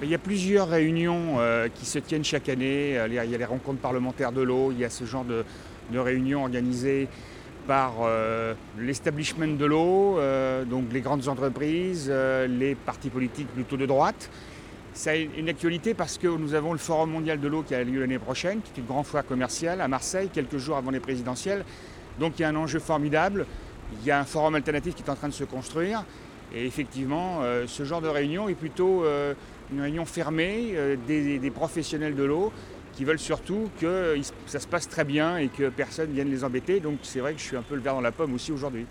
Il y a plusieurs réunions euh, qui se tiennent chaque année. Il y a les rencontres parlementaires de l'eau, il y a ce genre de, réunions organisées par euh, l'establishment de l'eau, euh, donc les grandes entreprises, les partis politiques plutôt de droite. Ça a une actualité parce que nous avons le Forum mondial de l'eau qui a lieu l'année prochaine, qui est une grande foire commerciale à Marseille, quelques jours avant les présidentielles. Donc il y a un enjeu formidable. Il y a un forum alternatif qui est en train de se construire. Et effectivement, ce genre de réunion est plutôt une réunion fermée euh, des, professionnels de l'eau qui veulent surtout que ça se passe très bien et que personne vienne les embêter. Donc c'est vrai que je suis un peu le verre dans la pomme aussi aujourd'hui.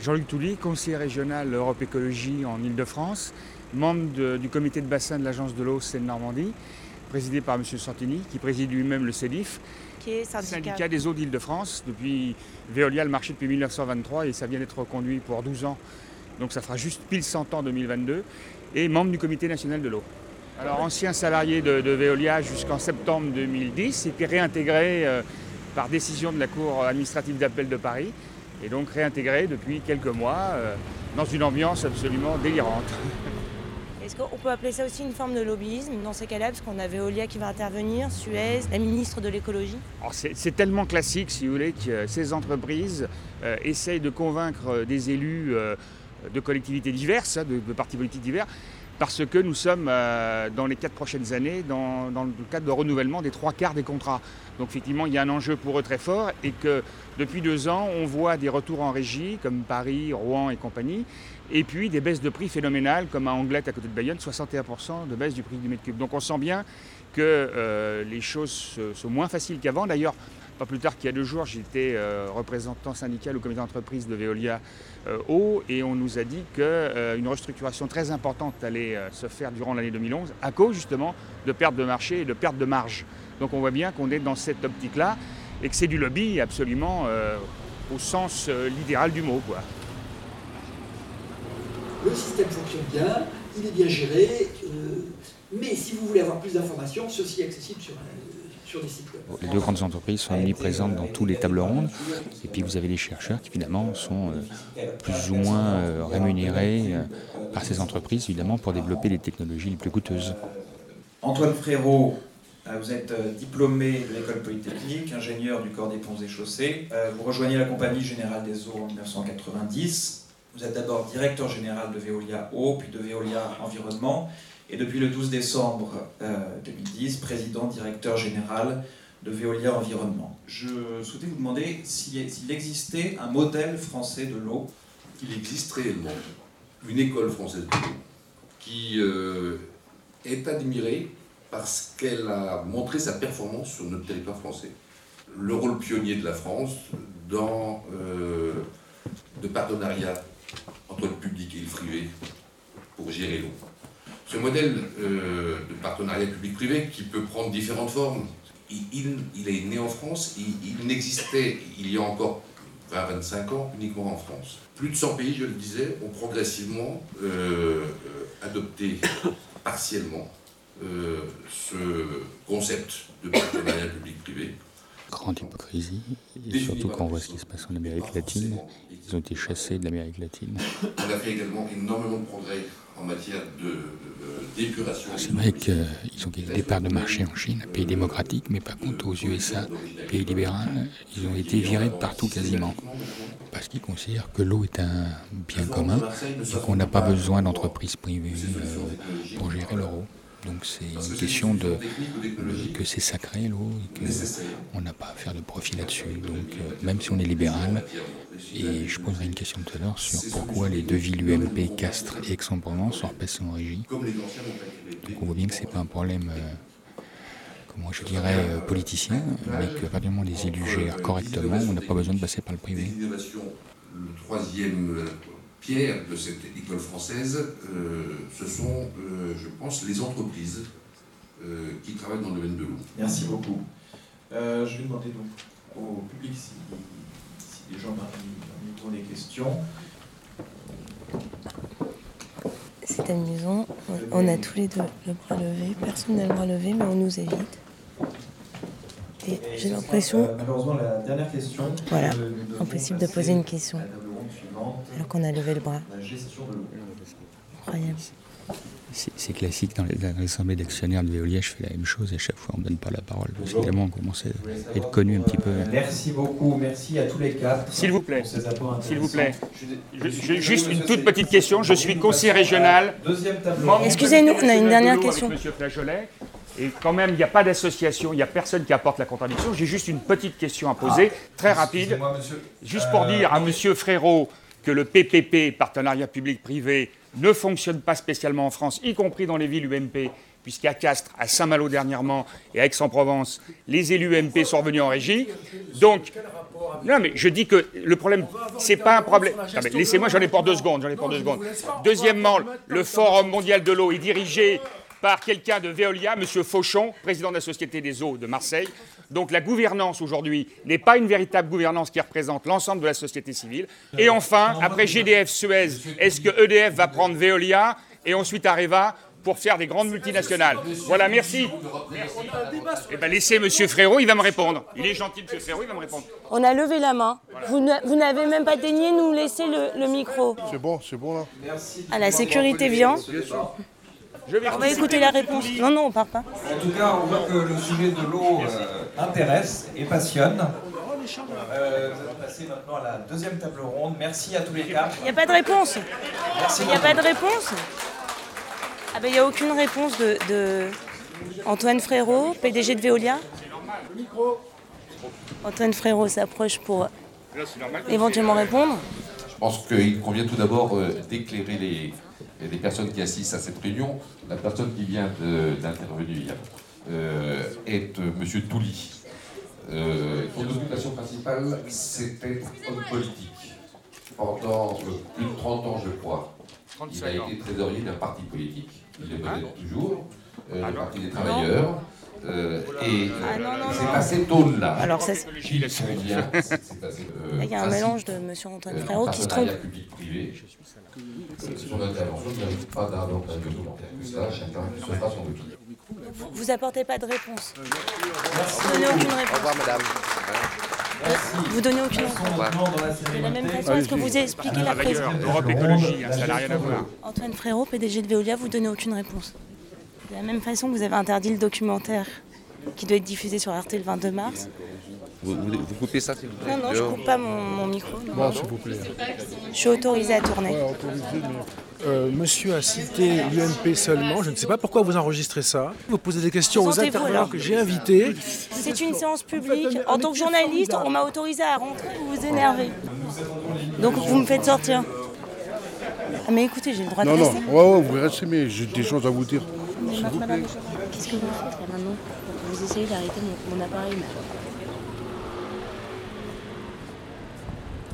Jean-Luc Touly, conseiller régional Europe Écologie en Ile-de-France, membre du comité de bassin de l'agence de l'eau Seine-Normandie, présidé par M. Santini, qui préside lui-même le CEDIF, qui est syndicat. syndicat des eaux d'Île-de-France. Depuis Veolia, le marché depuis 1923 et ça vient d'être reconduit pour 12 ans. Donc ça fera juste pile 100 ans 2022 et membre du comité national de l'eau. Alors ancien salarié de, Veolia jusqu'en septembre 2010 et puis réintégré euh, par décision de la Cour administrative d'appel de Paris et donc réintégré depuis quelques mois euh, dans une ambiance absolument délirante. Est-ce qu'on peut appeler ça aussi une forme de lobbyisme dans ces cas-là? Parce qu'on a Veolia qui va intervenir, Suez, la ministre de l'écologie. C'est tellement classique, si vous voulez, que ces entreprises euh, essayent de convaincre des élus de collectivités diverses, hein, de, partis politiques divers, parce que nous sommes euh, dans les quatre prochaines années dans, le cadre de renouvellement des trois quarts des contrats. Donc effectivement, il y a un enjeu pour eux très fort et que depuis deux ans, on voit des retours en régie comme Paris, Rouen et compagnie, et puis des baisses de prix phénoménales comme à Anglette à côté de Bayonne, 61% de baisse du prix du mètre cube. Donc on sent bien que euh, les choses sont moins faciles qu'avant. D'ailleurs, pas plus tard qu'il y a deux jours, j'étais euh, représentant syndical au comité d'entreprise de Veolia euh, Eau et on nous a dit qu'une euh, restructuration très importante allait se faire durant l'année 2011 à cause justement de perte de marché et de perte de marge. Donc on voit bien qu'on est dans cette optique-là et que c'est du lobby absolument au sens littéral du mot. Quoi. Le système fonctionne bien, il est bien géré, mais si vous voulez avoir plus d'informations, ceci est accessible sur les deux grandes entreprises sont omniprésentes dans tous les tables rondes. Et puis vous avez les chercheurs qui finalement sont euh, plus ou moins euh, rémunérés euh, par ces entreprises évidemment pour développer les technologies les plus coûteuses. Antoine Frérot, vous êtes diplômé de l'école polytechnique, ingénieur du corps des ponts et chaussées. Vous rejoignez la Compagnie Générale des Eaux en 1990. Vous êtes d'abord directeur général de Veolia Eau, puis de Veolia Environnement et depuis le 12 décembre 2010, euh, président directeur général de Veolia Environnement. Je souhaitais vous demander s'il existait un modèle français de l'eau. Il existe réellement une école française de l'eau qui euh, est admirée parce qu'elle a montré sa performance sur notre territoire français. Le rôle pionnier de la France dans euh, de partenariat entre le public et le privé pour gérer l'eau. Ce modèle euh, de partenariat public-privé qui peut prendre différentes formes, il, est né en France, il, n'existait il y a encore 20-25 ans uniquement en France. Plus de 100 pays, je le disais, ont progressivement euh, euh, adopté partiellement ce concept de partenariat public-privé. Grande hypocrisie, et surtout quand on voit ce qui se passe en Amérique latine. Ils ont été chassés de l'Amérique latine. On a fait également énormément de progrès en matière d'épuration. C'est vrai qu'ils ont des parts de marché en Chine, un pays démocratique, mais par contre aux USA, pays libéral, ils ont été virés de partout quasiment. Parce qu'ils considèrent que l'eau est un bien commun et qu'on n'a pas besoin d'entreprises privées euh, pour gérer leur eau. Donc c'est une question de que c'est sacré l'eau et qu'on n'a pas à faire de profit là-dessus. Donc euh, même si on est libéral, et je poserai une question tout à l'heure sur pourquoi les deux villes UMP, Castres et Aix-en-Provence sont repassées en régie. Donc on voit bien que ce n'est pas un problème, euh, comment je dirais, euh, politicien, mais que vraiment les élus gèrent correctement, on n'a pas besoin de passer par le privé. Le troisième pierre de cette école française, ce sont, je pense, les entreprises qui travaillent dans le domaine de l'eau. Merci beaucoup. je vais demander donc au public si les gens ont des questions. C'est amusant. On a tous les deux le bras levé. Personne n'a le bras levé, mais on nous évite. Et j'ai l'impression. Euh, malheureusement, la dernière question. Voilà. Impossible de poser une question. Alors qu'on a levé le bras. Incroyable. C'est classique dans les, assemblées d'actionnaires de Veolia, je fais la même chose et à chaque fois on ne donne pas la parole. Parce qu'évidemment on commence à être connu un petit peu. Merci beaucoup, merci à tous les quatre. S'il vous plaît, s'il vous plaît. juste une toute petite question, je suis conseiller régional. Excusez-nous, on a une dernière question. Monsieur Flageolet. Et quand même, il n'y a pas d'association, il n'y a personne qui apporte la contradiction. J'ai juste une petite question à poser, ah, très rapide. Juste pour dire à Monsieur Frérot que le PPP, partenariat public-privé, ne fonctionne pas spécialement en France, y compris dans les villes UMP, puisqu'à Castres, à Saint-Malo dernièrement et à Aix-en-Provence, les élus UMP sont revenus en régie. Donc, non, je dis que le problème, c'est pas un problème. Laissez-moi, j'en ai pour deux secondes. J'en ai pour deux secondes. Deuxièmement, le Forum mondial de l'eau est dirigé par quelqu'un de Veolia, M. Fauchon, président de la Société des eaux de Marseille. Donc la gouvernance aujourd'hui n'est pas une véritable gouvernance qui représente l'ensemble de la société civile. Et enfin, après GDF Suez, est-ce que EDF va prendre Veolia et ensuite Areva pour faire des grandes multinationales? Voilà, merci. Eh bien, laissez M. Frérot, il va me répondre. Il est gentil, M. Frérot, il va me répondre. On a levé la main. Vous n'avez même pas daigné nous laisser le, micro. C'est bon, c'est bon là. À la sécurité vient on va écouter la réponse. Non, non, on part pas. En tout cas, on voit que le sujet de l'eau euh, intéresse et passionne. Euh, nous allons passer maintenant à la deuxième table ronde. Merci à tous les quatre. Il n'y a pas de réponse. Il n'y a pas de réponse. Ah ben, il n'y a aucune réponse de, de, Antoine Frérot, PDG de Veolia. Antoine Frérot s'approche pour éventuellement répondre. Je pense qu'il convient tout d'abord euh, d'éclairer les, et des personnes qui assistent à cette réunion. La personne qui vient d'intervenir euh, est euh, M. Touli. Euh, son occupation principale, c'était homme politique. Pendant plus de 30 ans, je crois. Il a été trésorier d'un parti politique. Il peut-être ah. Toujours, le ah Parti des Travailleurs. Euh, et ah, c'est passé tôt là. Alors ça, il y a un mélange de M. Antoine Frérot qui se trompe. Public-privé. Son intervention n'invite pas davantage de commentaires que cela. Chacun se fera son avis. Vous apportez pas de réponse. Vous donnez aucune réponse. Au revoir, madame. Vous donnez aucune réponse. De la même façon, est-ce que vous expliquez la prise Europe Écologie, hein, ça n'a rien à voir. Antoine Frérot, PDG de Veolia, vous donnez aucune réponse. De la même façon que vous avez interdit le documentaire qui doit être diffusé sur Arte le 22 mars. Vous, coupez ça, s'il vous plaît Non, non, je ne coupe pas mon, micro. Bon, s'il vous plaît. Je suis autorisée à tourner. Ouais, autorisé, mais, euh, monsieur a cité l'UMP seulement. Je ne sais pas pourquoi vous enregistrez ça. Vous posez des questions aux intervenants que j'ai invités. C'est une séance publique. En tant que journaliste, on m'a autorisé à rentrer. Vous vous énervez. Donc vous me faites sortir. Ah, mais écoutez, j'ai le droit de rester. Non, non, ouais, ouais, vous restez, mais j'ai des choses à vous dire. Qu'est-ce que vous faites là maintenant Vous essayez d'arrêter mon, appareil.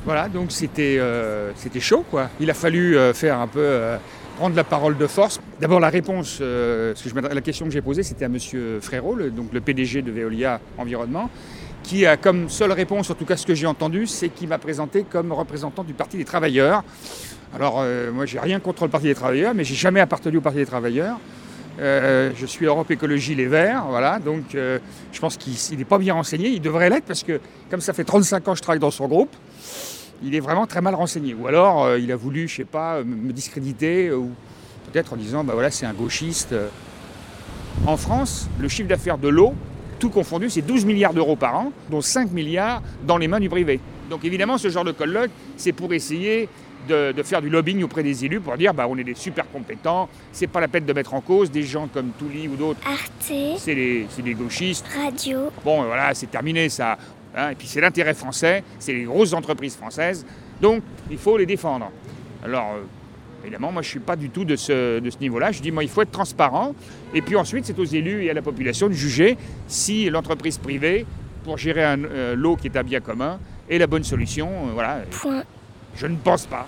Voilà, donc c'était euh, c'était chaud quoi. Il a fallu euh, faire un peu euh, prendre la parole de force. D'abord la réponse, que je, la question que j'ai posée, c'était à Monsieur Frérot, le, donc le PDG de Veolia Environnement, qui a comme seule réponse, en tout cas ce que j'ai entendu, c'est qu'il m'a présenté comme représentant du Parti des Travailleurs. Alors moi j'ai rien contre le Parti des Travailleurs, mais j'ai jamais appartenu au Parti des Travailleurs. Euh, je suis Europe Écologie Les Verts, voilà, donc euh, je pense qu'il n'est pas bien renseigné, il devrait l'être parce que comme ça fait 35 ans que je travaille dans son groupe, il est vraiment très mal renseigné. Ou alors euh, il a voulu, je sais pas, me discréditer, ou peut-être en disant, bah voilà, c'est un gauchiste. En France, le chiffre d'affaires de l'eau, tout confondu, c'est 12 milliards d'euros par an, dont 5 milliards dans les mains du privé. Donc évidemment, ce genre de colloque, c'est pour essayer de, faire du lobbying auprès des élus pour dire bah, on est des super compétents, c'est pas la peine de mettre en cause des gens comme Touli ou d'autres. Arte. C'est des, gauchistes. Radio. Bon, voilà, c'est terminé ça. Hein. et puis c'est l'intérêt français, c'est les grosses entreprises françaises. Donc il faut les défendre. Alors. Euh, évidemment, moi je ne suis pas du tout de ce, de ce niveau-là. Je dis, moi, il faut être transparent. Et puis ensuite, c'est aux élus et à la population de juger si l'entreprise privée, pour gérer un euh, lot qui est un bien commun, est la bonne solution. Euh, voilà. Point. Je ne pense pas.